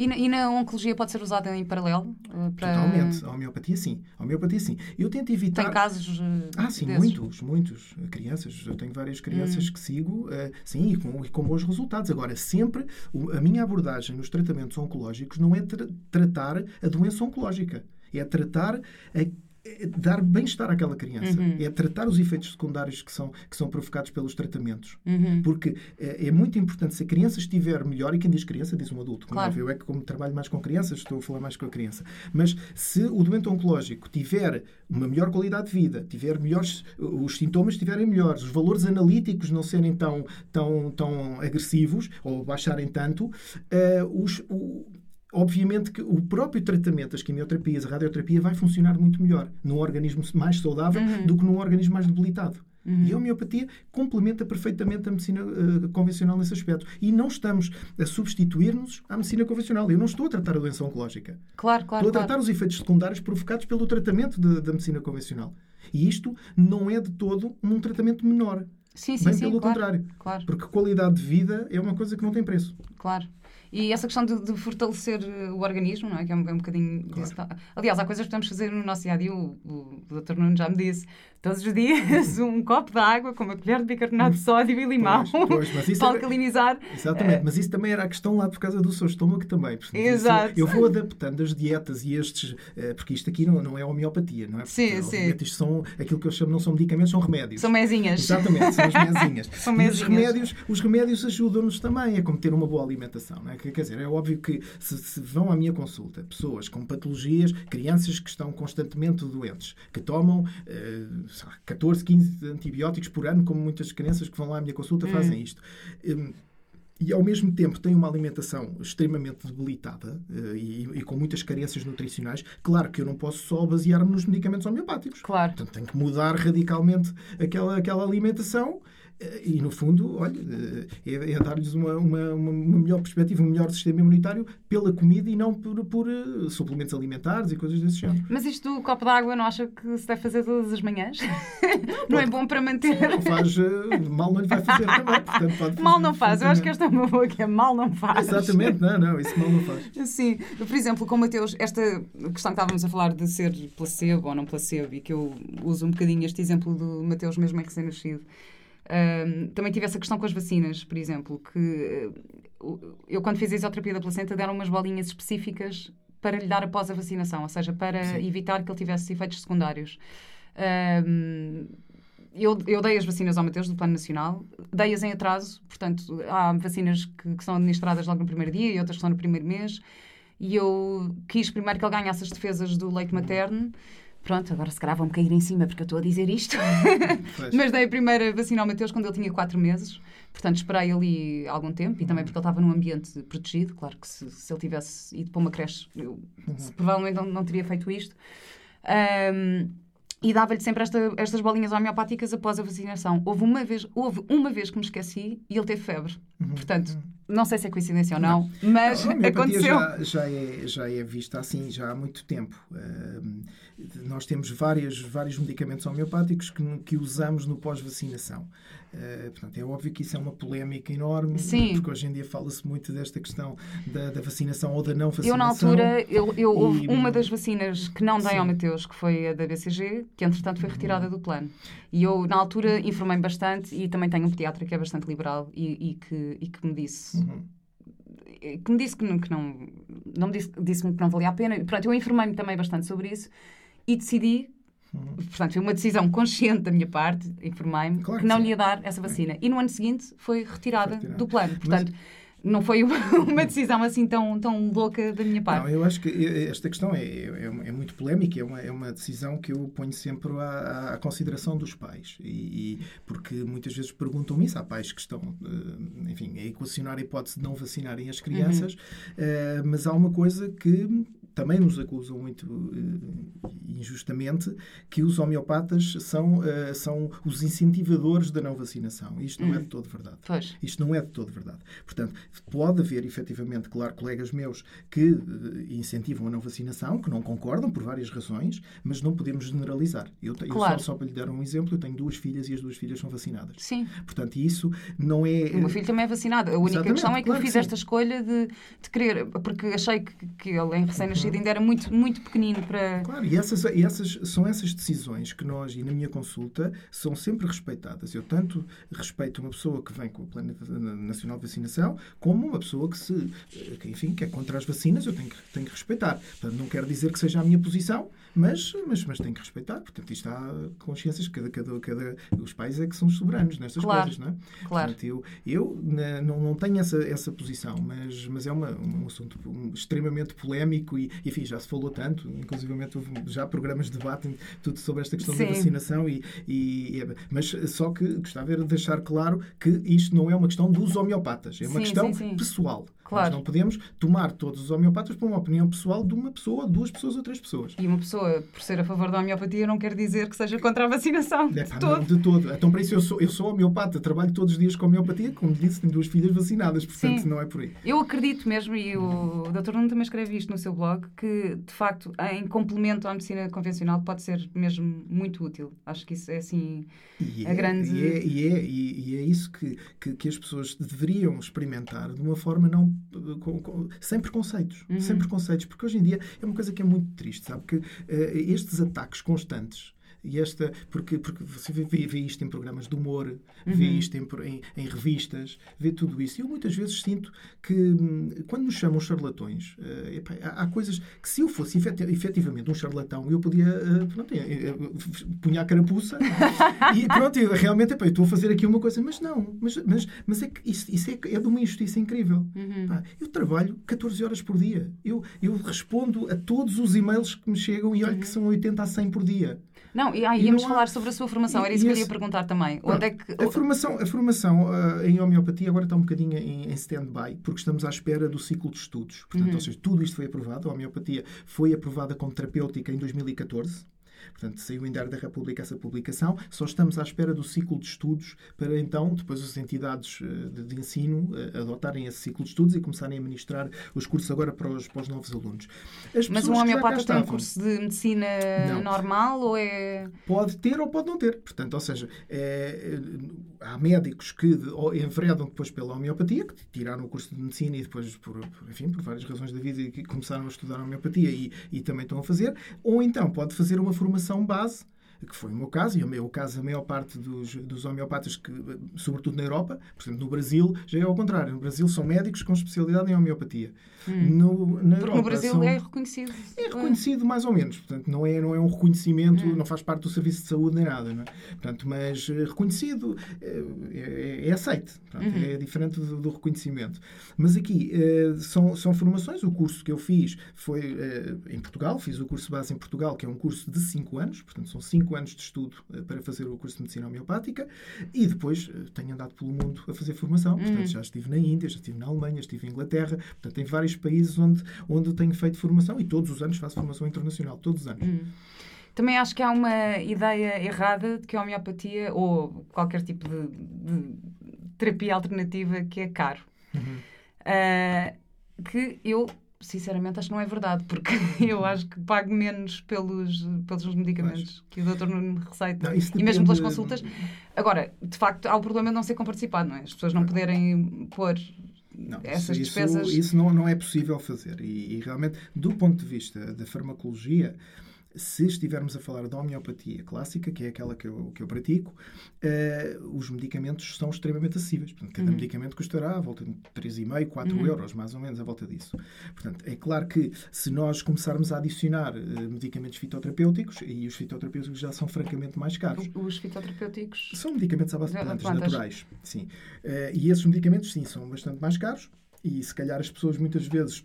E na, e na oncologia pode ser usada em paralelo? eh, para... Totalmente. A homeopatia, sim. A homeopatia, sim. Eu tento evitar... Tem casos. eh, Ah, sim, desses? muitos, muitos. Crianças, eu tenho várias crianças Hum. que sigo, eh, sim, e com, e com bons resultados. Agora, sempre o- a minha abordagem nos tratamentos oncológicos não é tra- tratar a doença oncológica, é tratar a é dar bem-estar àquela criança, Uhum. é tratar os efeitos secundários que são, que são provocados pelos tratamentos. Uhum. Porque é, é muito importante, se a criança estiver melhor, e quem diz criança diz um adulto, como Claro. eu é que como trabalho mais com crianças, estou a falar mais com a criança. Mas se o doente oncológico tiver uma melhor qualidade de vida, tiver melhores, os sintomas estiverem melhores, os valores analíticos não serem tão, tão, tão agressivos ou baixarem tanto, eh, os, o- obviamente que o próprio tratamento, as quimioterapias, a radioterapia, vai funcionar muito melhor num organismo mais saudável do que num organismo mais debilitado. E a homeopatia complementa perfeitamente a medicina eh, convencional nesse aspecto. E não estamos a substituir-nos à medicina convencional. Eu não estou a tratar a doença oncológica. Claro, claro. Estou a tratar claro. os efeitos secundários provocados pelo tratamento de- da medicina convencional. E isto não é de todo um tratamento menor. Sim, sim, Bem sim. pelo claro, contrário. Claro, Porque qualidade de vida é uma coisa que não tem preço. claro. E essa questão de, de fortalecer eh, o organismo, não é? Que é um, é um bocadinho. disso. Aliás, há coisas que podemos fazer no nosso dia a dia. O, o, o Dr. Nuno já me disse: todos os dias um copo de água com uma colher de bicarbonato de sódio e limão Pois, pois, isso para é- alcalinizar. Exatamente, mas isso também era a questão lá por causa do seu estômago também. Isso- Exato. eu vou adaptando as dietas e estes, eh, porque isto aqui não, não é homeopatia, não é? Porque, Sim, sim. Isto são aquilo que eu chamo, não são medicamentos, são remédios. São mesinhas. Exatamente, são as mesinhas. São mesinhas. os remédios, os remédios ajudam-nos também a como ter uma boa alimentação. Não é? Quer dizer, é óbvio que se, se vão à minha consulta pessoas com patologias, crianças que estão constantemente doentes, que tomam eh, 14, 15 antibióticos por ano, como muitas crianças que vão lá à minha consulta Hum. fazem isto. Hum, e ao mesmo tempo têm uma alimentação extremamente debilitada eh, e, e com muitas carências nutricionais, claro que eu não posso só basear-me nos medicamentos homeopáticos. Claro. Portanto, tenho que mudar radicalmente aquela, aquela alimentação e, no fundo, olha, é, é dar-lhes uma, uma, uma melhor perspectiva, um melhor sistema imunitário pela comida e não por, por eh, suplementos alimentares e coisas desse género. Mas isto do copo de água não acha que se deve fazer todas as manhãs? Não é bom para manter. Não faz, eh, mal não lhe vai fazer também. Portanto, pode Mal fazer não faz. Eu acho que esta é uma boa que é mal não faz. Exatamente, não, não, isso mal não faz. Sim, por exemplo, com o Mateus, esta questão que estávamos a falar de ser placebo ou não placebo, e que eu uso um bocadinho este exemplo do Mateus mesmo em recém-nascido. Também tive essa questão com as vacinas, por exemplo, que eh, eu quando fiz a isoterapia da placenta deram umas bolinhas específicas para lhe dar após a vacinação, ou seja, para Sim. evitar que ele tivesse efeitos secundários. Ahm, eu, eu dei as vacinas ao Mateus do Plano Nacional, dei-as em atraso, portanto, há vacinas que, que são administradas logo no primeiro dia e outras que são no primeiro mês. E eu quis primeiro que ele ganhasse as defesas do leite materno. Pronto, agora se calhar vão-me cair em cima porque eu estou a dizer isto. Mas dei a primeira vacina ao Mateus quando ele tinha 4 meses. Portanto, esperei ali algum tempo e também porque ele estava num ambiente protegido. Claro que se, se ele tivesse ido para uma creche, eu se- provavelmente não, não teria feito isto. Ahm, e dava-lhe sempre esta, estas bolinhas homeopáticas após a vacinação. Houve uma vez, houve uma vez que me esqueci e ele teve febre. Uhum. Portanto, não sei se é coincidência ou não, não. mas a aconteceu. Já, já, é, já é vista assim já há muito tempo. Uh, nós temos várias, vários medicamentos homeopáticos que, que usamos no pós-vacinação. Uh, portanto, é óbvio que isso é uma polémica enorme, Sim. porque hoje em dia fala-se muito desta questão da, da, vacinação ou da não vacinação. Eu, na altura, eu, eu, houve uma das vacinas que não dei ao Mateus, que foi a da BCG, que entretanto foi retirada do plano. E eu, na altura, informei-me bastante e também tenho um pediatra que é bastante liberal e, e que, e que me disse. Uhum que me disse que não, que não, não me disse, disse-me que não valia a pena. Pronto, eu informei-me também bastante sobre isso e decidi Uhum. Portanto, foi uma decisão consciente da minha parte, informei-me, claro que, que não sim. lhe ia dar essa vacina. E no ano seguinte foi retirada foi do plano. Portanto, Mas não foi uma, decisão assim tão, tão louca da minha parte. Não, eu acho que esta questão é, é, é muito polémica, é uma, é uma decisão que eu ponho sempre à, à consideração dos pais. E, e, porque muitas vezes perguntam-me isso. Há pais que estão, eh, enfim, a equacionar a hipótese de não vacinarem as crianças, uhum. uh, mas há uma coisa que também nos acusam muito uh, injustamente que os homeopatas são, uh, são os incentivadores da não vacinação. Isto não é hum. de todo verdade. Pois. Isto não é de todo verdade. Portanto, pode haver, efetivamente, claro, colegas meus que uh, incentivam a não vacinação, que não concordam por várias razões, mas não podemos generalizar. Eu, claro. eu só, só, para lhe dar um exemplo, eu tenho duas filhas e as duas filhas são vacinadas. Sim. Portanto, isso não é... O meu filho também é vacinado. A única Exatamente, questão é que claro eu fiz esta escolha de, de querer, porque achei que, que ele, em recém-nascido, ainda era muito, muito pequenino para. Claro, e essas, essas, são essas decisões que nós, e na minha consulta, são sempre respeitadas. Eu tanto respeito uma pessoa que vem com o Plano Nacional de Vacinação, como uma pessoa que, se, que, enfim, que é contra as vacinas, eu tenho que, tenho que respeitar. Portanto, não quero dizer que seja a minha posição, mas, mas, mas tenho que respeitar. Portanto, isto há consciências, cada, cada, cada, os pais é que são soberanos nestas claro, coisas, não é? Claro. Portanto, eu, eu não, não tenho essa, essa posição, mas, mas é uma, um assunto extremamente polémico e, enfim, já se falou tanto, inclusive houve já programas de debate tudo sobre esta questão Sim. da vacinação, e, e, mas só que gostava de deixar claro que isto não é uma questão dos homeopatas, é uma sim, questão sim, sim. pessoal. Claro. Nós não podemos tomar todos os homeopatas por uma opinião pessoal de uma pessoa, duas pessoas ou três pessoas. E uma pessoa, por ser a favor da homeopatia, não quer dizer que seja contra a vacinação. É, de, pá, todo. de todo. Então, para isso, eu sou, eu sou homeopata, trabalho todos os dias com homeopatia, como disse, tenho duas filhas vacinadas, portanto, Sim. não é por aí. Eu acredito mesmo, e o Dr. Nuno também escreve isto no seu blog, que, de facto, em complemento à medicina convencional, pode ser mesmo muito útil. Acho que isso é, assim, e a é, grande... E é, e é, e é isso que, que, que, as pessoas deveriam experimentar de uma forma não... Com, com, sem preconceitos. Uhum. Sem preconceitos. Porque hoje em dia é uma coisa que é muito triste, sabe? Que uh, estes ataques constantes e esta, porque, porque você vê, vê, isto em programas de humor, uhum. vê isto em, em, em, revistas, vê tudo isso. E eu muitas vezes sinto que, hum, quando nos chamam charlatões, uh, epá, há, há, coisas que, se eu fosse efetivamente um charlatão, eu podia. Uh, pronto, uh, punha a carapuça e pronto, eu, realmente epá, eu estou a fazer aqui uma coisa, mas não. Mas, mas, mas é que isso, isso é, é de uma injustiça incrível. Uhum. eu trabalho 14 horas por dia. Eu, eu respondo a todos os e-mails que me chegam e olho uhum. que são 80 a 100 por dia. Não, e, ah, íamos falar sobre a sua formação, era isso que eu ia perguntar também. Onde é que... A formação, a formação uh, em homeopatia agora está um bocadinho em, em stand-by, porque estamos à espera do ciclo de estudos. Portanto, uhum. ou seja, tudo isto foi aprovado, a homeopatia foi aprovada como terapêutica em 2014. Portanto, saiu em Diário da República essa publicação. Só estamos à espera do ciclo de estudos para então, depois, as entidades eh, de, ensino eh, adotarem esse ciclo de estudos e começarem a ministrar os cursos agora para os, para os novos alunos. Mas um homeopata tem um curso de medicina não. normal ou é. Pode ter ou pode não ter. Portanto, ou seja, é, há médicos que enveredam depois pela homeopatia, que tiraram o curso de medicina e depois, por, por enfim, por várias razões da vida, começaram a estudar a homeopatia e, e também estão a fazer. Ou então pode fazer uma formação formação base que foi o meu caso, e o caso, a maior parte dos, dos homeopatas, que, sobretudo na Europa, por exemplo, no Brasil, já é ao contrário. No Brasil são médicos com especialidade em homeopatia. Hum. No, na Europa, no Brasil são, é reconhecido. É reconhecido mais ou menos. Portanto, não é, não é um reconhecimento, hum. não faz parte do serviço de saúde nem nada. Não é? Portanto, mas eh, reconhecido eh, é, é aceite. Portanto, uhum. É diferente do, do, reconhecimento. Mas aqui eh, são, são formações. O curso que eu fiz foi em Portugal. Fiz o curso base em Portugal, que é um curso de 5 anos. Portanto, são 5 anos de estudo para fazer o curso de Medicina Homeopática. E depois tenho andado pelo mundo a fazer formação. Portanto, uhum. já estive na Índia, já estive na Alemanha, estive em Inglaterra. Portanto, tem vários países onde, onde tenho feito formação e todos os anos faço formação internacional, todos os anos. Hum. Também acho que há uma ideia errada de que a homeopatia ou qualquer tipo de, de terapia alternativa que é caro. Uhum. Uh, que eu sinceramente acho que não é verdade, porque eu acho que pago menos pelos, pelos medicamentos que o doutor não me receita. Não, e mesmo pelas consultas. Agora, de facto, há o problema de não ser comparticipado, não é? As pessoas não poderem pôr não, essas isso, despesas. Isso não, não é possível fazer. E, e realmente, do ponto de vista da farmacologia, se estivermos a falar da homeopatia clássica, que é aquela que eu, que eu pratico, uh, os medicamentos são extremamente acessíveis. Portanto, cada uhum. medicamento custará à volta de 3,5, 4 uhum. euros, mais ou menos, à volta disso. Portanto, é claro que se nós começarmos a adicionar uh, medicamentos fitoterapêuticos, e os fitoterapêuticos já são francamente mais caros. Os fitoterapêuticos? São medicamentos à base de plantas, plantas. naturais. Sim. Uh, e esses medicamentos, sim, são bastante mais caros. E se calhar as pessoas muitas vezes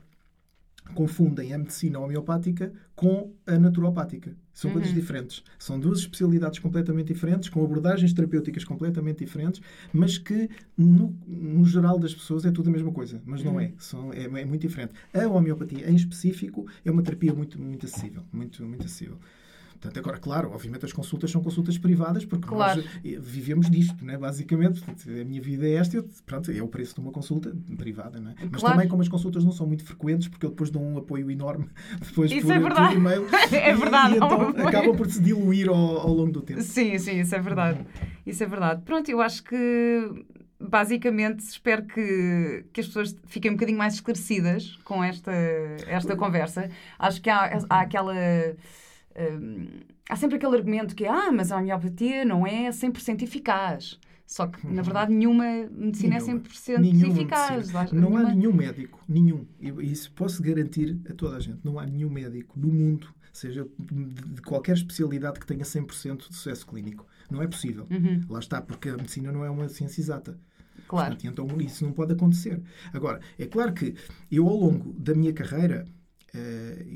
confundem a medicina homeopática com a naturopática. São uhum. coisas diferentes. São duas especialidades completamente diferentes, com abordagens terapêuticas completamente diferentes, mas que, no, no geral das pessoas, é tudo a mesma coisa. Mas não uhum. é. São, é. É muito diferente. A homeopatia, em específico, é uma terapia muito, muito acessível. Muito, muito acessível. Portanto, agora, claro, obviamente as consultas são consultas privadas, porque claro. nós eh, vivemos disto, né? basicamente. Portanto, a minha vida é esta, eu, pronto, é o preço de uma consulta privada. Né? Mas claro. também, como as consultas não são muito frequentes, porque eu depois dou um apoio enorme depois isso por, é verdade. por e-mail. é verdade. E, e então acaba por se diluir ao, ao, longo do tempo. Sim, sim, isso é verdade. Isso é verdade. Pronto, eu acho que basicamente espero que, que as pessoas fiquem um bocadinho mais esclarecidas com esta, esta conversa. Acho que há, há aquela há sempre aquele argumento que ah, mas a homeopatia não é 100% eficaz. Só que, na uhum. verdade, nenhuma medicina é nenhuma, é 100% nenhuma eficaz. Não nenhuma... há nenhum médico, nenhum, e isso posso garantir a toda a gente, não há nenhum médico no mundo, seja de qualquer especialidade que tenha 100% de sucesso clínico. Não é possível. Uhum. Lá está, porque a medicina não é uma ciência exata. Claro. Portanto, então isso não pode acontecer. Agora, é claro que eu, ao longo da minha carreira,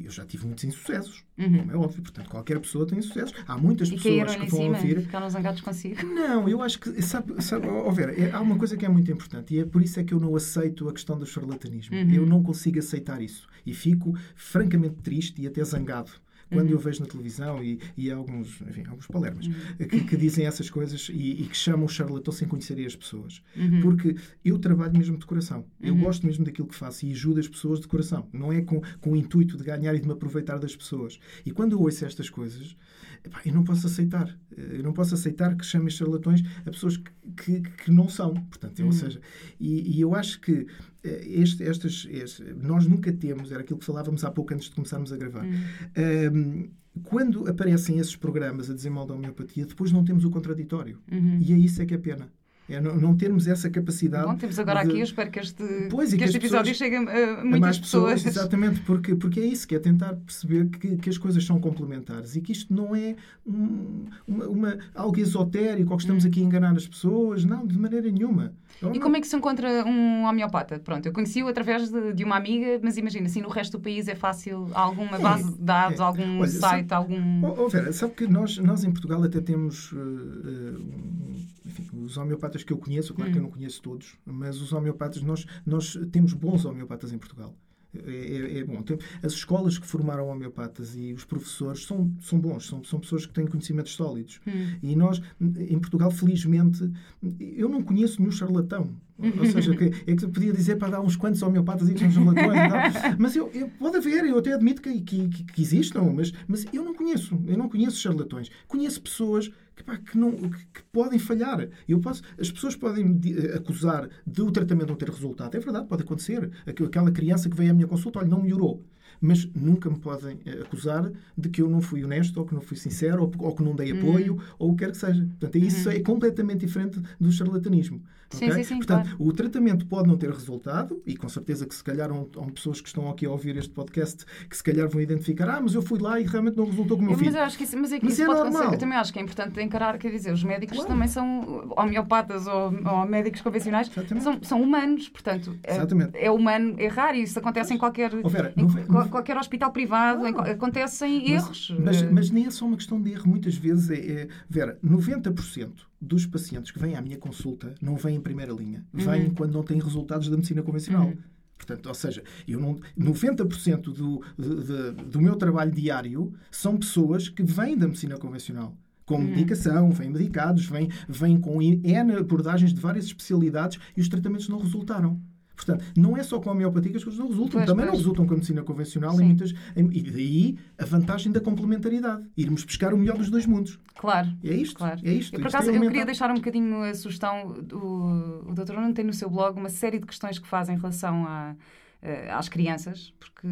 eu já tive muitos insucessos, uhum. como é óbvio. Portanto, qualquer pessoa tem sucesso. Há muitas e pessoas que vão ouvir. Ficaram zangados consigo. Não, eu acho que. Sabe, sabe oh, Vera, é, há uma coisa que é muito importante e é por isso é que eu não aceito a questão do charlatanismo. Uhum. Eu não consigo aceitar isso. E fico francamente triste e até zangado quando uhum. eu vejo na televisão e, e alguns, enfim, alguns palermas uhum. que, que, dizem essas coisas e, e, que chamam o charlatão sem conhecerem as pessoas. Uhum. Porque eu trabalho mesmo de coração. Eu uhum. gosto mesmo daquilo que faço e ajudo as pessoas de coração. Não é com, com o intuito de ganhar e de me aproveitar das pessoas. E quando eu ouço estas coisas, epá, eu não posso aceitar. Eu não posso aceitar que chamem charlatões a pessoas que, que, que não são. Portanto, ou uhum. seja, e, e eu acho que este, estas, este, nós nunca temos, era aquilo que falávamos há pouco antes de começarmos a gravar. Um, quando aparecem esses programas a mal da homeopatia, depois não temos o contraditório. Uhum. E é isso é que é pena. É não, não termos essa capacidade. Bom, temos agora de... aqui, eu espero que este, pois, que, que este episódio chegue a, a muitas mais pessoas. pessoas. Exatamente, porque, porque é isso, que é tentar perceber que, que as coisas são complementares e que isto não é um, uma, uma, algo esotérico ou que estamos hum. aqui a enganar as pessoas. Não, de maneira nenhuma. E como é que se encontra um homeopata? Pronto, eu conheci-o através de, de, uma amiga, mas imagina, assim, no resto do país é fácil alguma é, base de dados, é. algum Olha, site, sabe, algum... Oh, oh, Vera, sabe que nós, nós em Portugal até temos, uh, uh, enfim, os homeopatas que eu conheço, claro hum. que eu hum. não conheço todos, mas os homeopatas, nós, nós temos bons homeopatas em Portugal. É, é, é, bom. As escolas que formaram homeopatas e os professores são, são bons, são, são pessoas que têm conhecimentos sólidos. Hum. E nós, em Portugal, felizmente, eu não conheço nenhum charlatão. Ou seja, que, é que eu podia dizer para dar uns quantos homeopatas e que são charlatões. mas eu, eu, pode haver, eu até admito que, que, que, existam, mas, mas eu não conheço. Eu não conheço charlatões. Conheço pessoas que, pá, que, não, que, podem falhar. Eu posso, as pessoas podem me acusar de o tratamento não ter resultado. É verdade, pode acontecer. Aquela criança que veio à minha consulta, olha, não melhorou mas nunca me podem eh, acusar de que eu não fui honesto, ou que não fui sincero, ou, ou que não dei apoio, uhum. ou o que quer que seja. Portanto, isso uhum. é completamente diferente do charlatanismo. Sim, okay? sim, sim, Portanto, claro. o tratamento pode não ter resultado, e com certeza que se calhar há, há pessoas que estão aqui a ouvir este podcast que se calhar vão identificar, ah, mas eu fui lá e realmente não resultou como eu fiz. Mas eu acho que isso, mas é que mas isso é pode normal. Eu também acho que é importante encarar, quer dizer, os médicos claro. também são homeopatas ou, ou médicos convencionais, são, são, humanos, portanto, é, é, humano errar e isso acontece em qualquer, oh, Vera, em, qualquer hospital privado ah, acontecem mas, erros. Mas, mas, nem é só uma questão de erro. Muitas vezes é, é Vera, 90% dos pacientes que vêm à minha consulta não vêm em primeira linha. Vêm uhum. quando não têm resultados da medicina convencional. Uhum. Portanto, ou seja, eu não, 90% do, de, do meu trabalho diário são pessoas que vêm da medicina convencional com uhum. medicação, vêm medicados, vêm, vêm com N abordagens de várias especialidades e os tratamentos não resultaram. Portanto, não é só com a homeopatia que as coisas não resultam. Pois, Também pois. não resultam com a medicina convencional em muitas, em, e daí a vantagem da complementaridade. Irmos buscar o melhor dos dois mundos. Claro. É isto. Claro. É isto. Eu, por isto acaso, é eu queria deixar um bocadinho a sugestão. O, o Dr. Nuno tem no seu blog uma série de questões que faz em relação a, a, às crianças, porque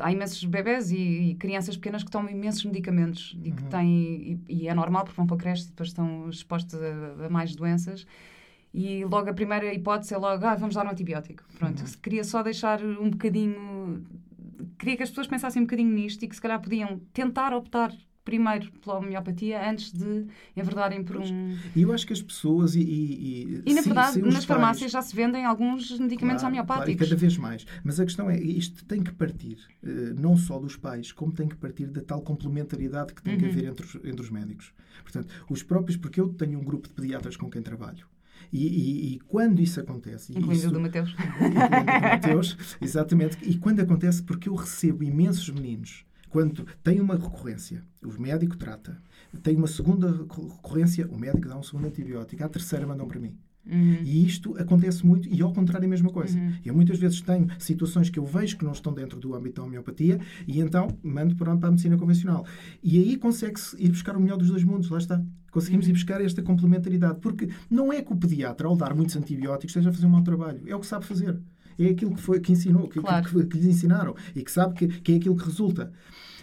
há imensos bebés e, e, crianças pequenas que tomam imensos medicamentos e que uhum. têm e, e, é normal porque vão para a creche e depois estão expostos a, a, mais doenças e logo a primeira hipótese é logo, ah, vamos dar um antibiótico. Pronto, uhum. queria só deixar um bocadinho. Queria que as pessoas pensassem um bocadinho nisto e que se calhar podiam tentar optar primeiro pela homeopatia antes de enverdarem por um. E eu acho que as pessoas e. E, e na verdade, nas farmácias já se vendem alguns medicamentos claro, homeopáticos. Claro, e cada vez mais. Mas a questão é, isto tem que partir eh, não só dos pais, como tem que partir da tal complementaridade que tem uhum. que haver entre os, entre os médicos. Portanto, os próprios, porque eu tenho um grupo de pediatras com quem trabalho. E, e, e, quando isso acontece. Incluindo isso, o do Mateus. Incluindo o Mateus, exatamente. E quando acontece, porque eu recebo imensos meninos. Quando tem uma recorrência, o médico trata. Tem uma segunda recorrência, o médico dá um segundo antibiótico. A terceira mandam para mim. Uhum. E isto acontece muito, e ao contrário é a mesma coisa. Uhum. Eu muitas vezes tenho situações que eu vejo que não estão dentro do âmbito da homeopatia e então mando para, a medicina convencional. E aí consegue-se ir buscar o melhor dos dois mundos, lá está. Conseguimos uhum. ir buscar esta complementaridade, porque não é que o pediatra, ao dar muitos antibióticos, esteja a fazer um mau trabalho. É o que sabe fazer. É aquilo que, foi, que ensinou, que, claro. que, que, lhes ensinaram e que sabe que, que é aquilo que resulta.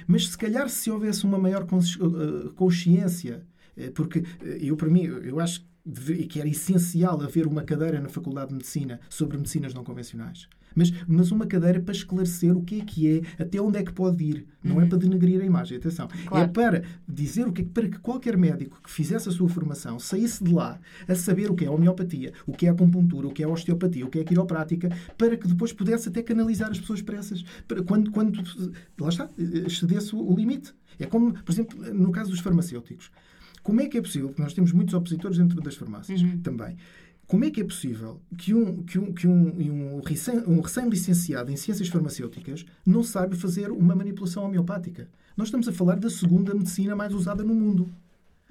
Mas se calhar se houvesse uma maior uh, consciência, eh, porque eh, eu, para mim, eu acho que era essencial haver uma cadeira na Faculdade de Medicina sobre medicinas não convencionais. Mas, mas uma cadeira para esclarecer o que é que é, até onde é que pode ir. Não é uhum. é para denegrir a imagem, atenção. É claro. É para dizer o que é, para que qualquer médico que fizesse a sua formação saísse de lá a saber o que é a homeopatia, o que é a acupuntura, o que é a osteopatia, o que é a quiroprática, para que depois pudesse até canalizar as pessoas para essas. Para quando, quando lá está, excedesse o limite. É como, por exemplo, no caso dos farmacêuticos. Como é que é possível, porque nós temos muitos opositores dentro das farmácias uhum. também, como é que é possível que um, que um, que um, um, um recém-licenciado em ciências farmacêuticas não saiba fazer uma manipulação homeopática? Nós estamos a falar da segunda medicina mais usada no mundo.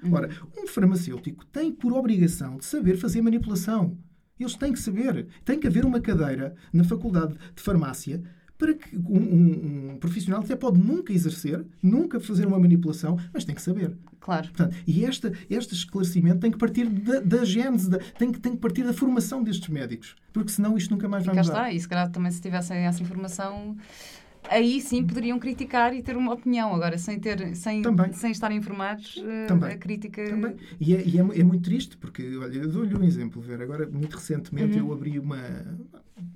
Uhum. Ora, um farmacêutico tem por obrigação de saber fazer manipulação. Eles têm que saber. Tem que haver uma cadeira na faculdade de farmácia para que um, um, um, profissional até pode nunca exercer, nunca fazer uma manipulação, mas tem que saber. Claro. Portanto, e esta, este esclarecimento tem que partir da, da gênese, da, tem, que, tem que partir da formação destes médicos, porque senão isto nunca mais vai mudar. está, e se calhar também se tivessem essa informação aí sim poderiam criticar e ter uma opinião. Agora, sem, ter, sem, sem estarem informados, eh, Também. a crítica. Também. E, é, e é, é, muito triste, porque, olha, eu dou-lhe um exemplo, ver. Agora, muito recentemente, uhum. eu abri uma.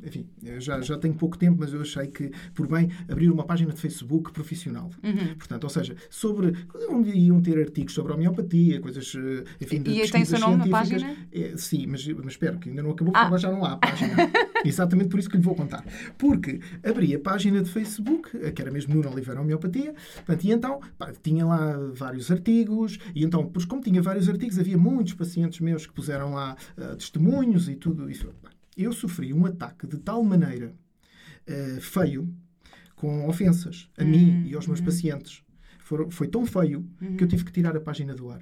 Enfim, já, já tenho pouco tempo, mas eu achei que, por bem, abrir uma página de Facebook profissional. Uhum. Portanto, ou seja, sobre. onde iam ter artigos sobre homeopatia, coisas. Eh, enfim, de e tem o seu nome na página? É, sim, mas, mas espero que ainda não acabou, porque ah. agora já não há página. Exatamente por isso que lhe vou contar. Porque abri a página de Facebook, que era mesmo Nuno Oliveira Homeopatia, portanto, e então pá, tinha lá vários artigos, e então, pois, como tinha vários artigos, havia muitos pacientes meus que puseram lá uh, testemunhos e tudo isso. Eu sofri um ataque de tal maneira uh, feio, com ofensas a mim e aos meus uhum. pacientes. foi tão feio que eu tive que tirar a página do ar.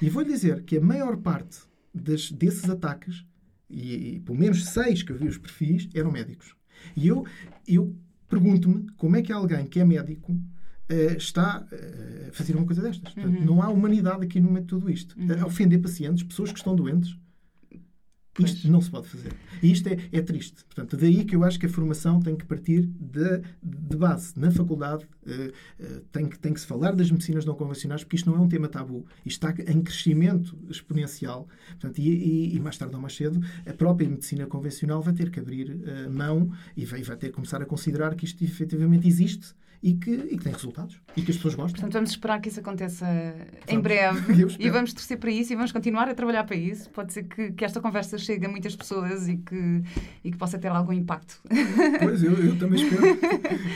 E vou lhe dizer que a maior parte das, desses ataques e, e pelo menos seis que eu vi os perfis eram médicos. E eu, eu pergunto-me como é que alguém que é médico uh, está uh, a fazer uma coisa destas. Uhum. Portanto, não há humanidade aqui no meio de tudo isto. Uhum. A ofender pacientes, pessoas que estão doentes, Pois. Isto não se pode fazer. E isto é, é, triste. Portanto, daí que eu acho que a formação tem que partir de, de base. Na faculdade uh, uh, tem, que, tem que se falar das medicinas não convencionais, porque isto não é um tema tabu. Isto está em crescimento exponencial. Portanto, e, e, e mais tarde ou mais cedo, a própria medicina convencional vai ter que abrir uh, mão e vai, vai ter que começar a considerar que isto efetivamente existe e que, e que tem resultados e que as pessoas gostam. Portanto, vamos esperar que isso aconteça em breve e vamos torcer para isso e vamos continuar a trabalhar para isso. Pode ser que, que esta conversa chegue a muitas pessoas e que, e que possa ter algum impacto. Pois, eu, eu também espero.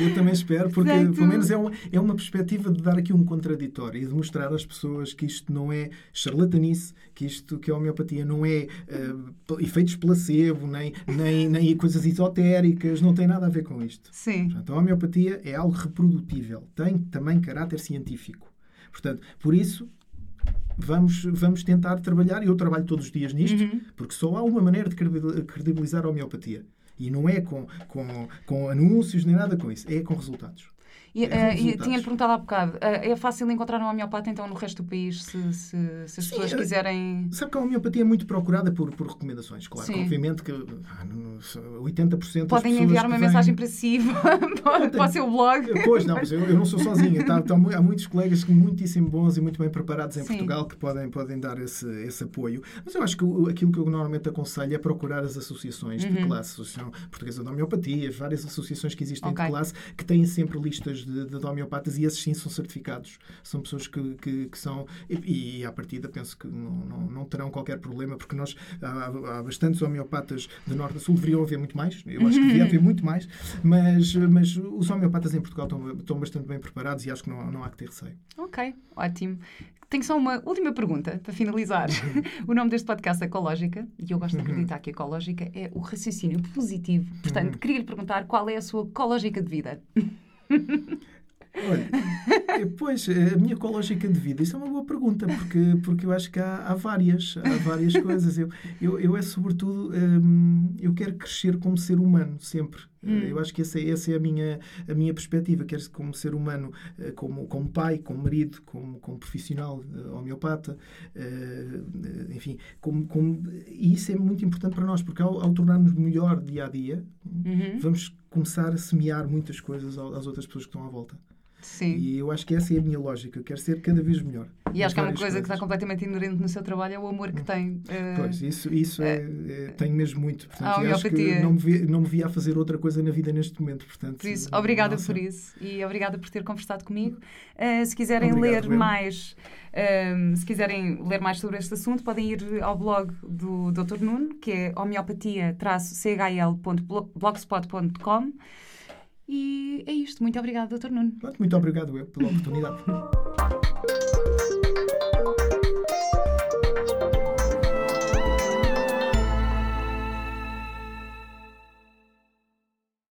Eu também espero, porque Portanto... pelo menos é uma, é uma perspectiva de dar aqui um contraditório e de mostrar às pessoas que isto não é charlatanice, que isto, que a homeopatia não é uh, efeitos placebo, nem, nem, nem coisas esotéricas, não tem nada a ver com isto. Sim. Portanto, a homeopatia é algo reprodutível, tem também caráter científico. Portanto, por isso, vamos, vamos tentar trabalhar, e eu trabalho todos os dias nisto, uhum. porque só há uma maneira de credibilizar a homeopatia. E não é com, com, com anúncios nem nada com isso, é com resultados. E, é, uh, tinha-lhe perguntado há bocado, uh, é fácil encontrar um homeopata então no resto do país se, se, se as Sim, pessoas quiserem. Sabe que a homeopatia é muito procurada por, por recomendações, claro. Sim. Obviamente que ah, 80% Podem enviar uma vêm... mensagem para si para, para o seu blog. Pois não, mas eu, eu não sou sozinha. Tá, tá, há muitos colegas muitíssimo bons e muito bem preparados em Sim. Portugal que podem, podem dar esse, esse apoio. Mas eu acho que aquilo que eu normalmente aconselho é procurar as associações uhum. de classe, Associação Portuguesa de Homeopatia, várias associações que existem okay. de classe que têm sempre listas de, de, de homeopatas e esses sim são certificados. São pessoas que, que, que são. E, e à partida penso que não, não, não, terão qualquer problema, porque nós há, há bastantes homeopatas de norte a sul, deveriam haver muito mais. Eu acho que devia haver muito mais, mas, mas os homeopatas em Portugal estão, estão bastante bem preparados e acho que não, não há que ter receio. Ok, ótimo. Tenho só uma última pergunta para finalizar. o nome deste podcast é Ecológica e eu gosto de acreditar que Ecológica é o raciocínio positivo. Portanto, uhum. queria lhe perguntar qual é a sua ecológica de vida. Olha, eh, pois, eh, a minha ecológica de vida, isso é uma boa pergunta, porque, porque eu acho que há, há várias, há várias coisas. Eu, eu, eu é sobretudo, hum, eu quero crescer como ser humano, sempre. Hum. Eu acho que essa, essa é a minha, a minha perspectiva. Quero como ser humano, como, como pai, como marido, como, como profissional, homeopata, enfim. Como, como, e isso é muito importante para nós, porque ao, ao tornarmos melhor dia a dia, uhum. vamos começar a semear muitas coisas às outras pessoas que estão à volta. Sim. E eu acho que essa é a minha lógica. Eu quero ser cada vez melhor. E acho que é uma coisa coisas. que está completamente inerente no seu trabalho, é o amor que tem. Uh, pois, isso, isso é, é, tenho mesmo muito. Portanto, acho que não me, via, não me via a fazer outra coisa na vida neste momento. Portanto, por isso, obrigada nossa. por isso. E obrigada por ter conversado comigo. Uh, se quiserem Obrigado, ler mais... Um, se quiserem ler mais sobre este assunto, podem ir ao blog do Dr. Nuno, que é homeopatia-chl.blogspot.com. E é isto. Muito obrigada, Dr. Nuno. Muito obrigado eu pela oportunidade.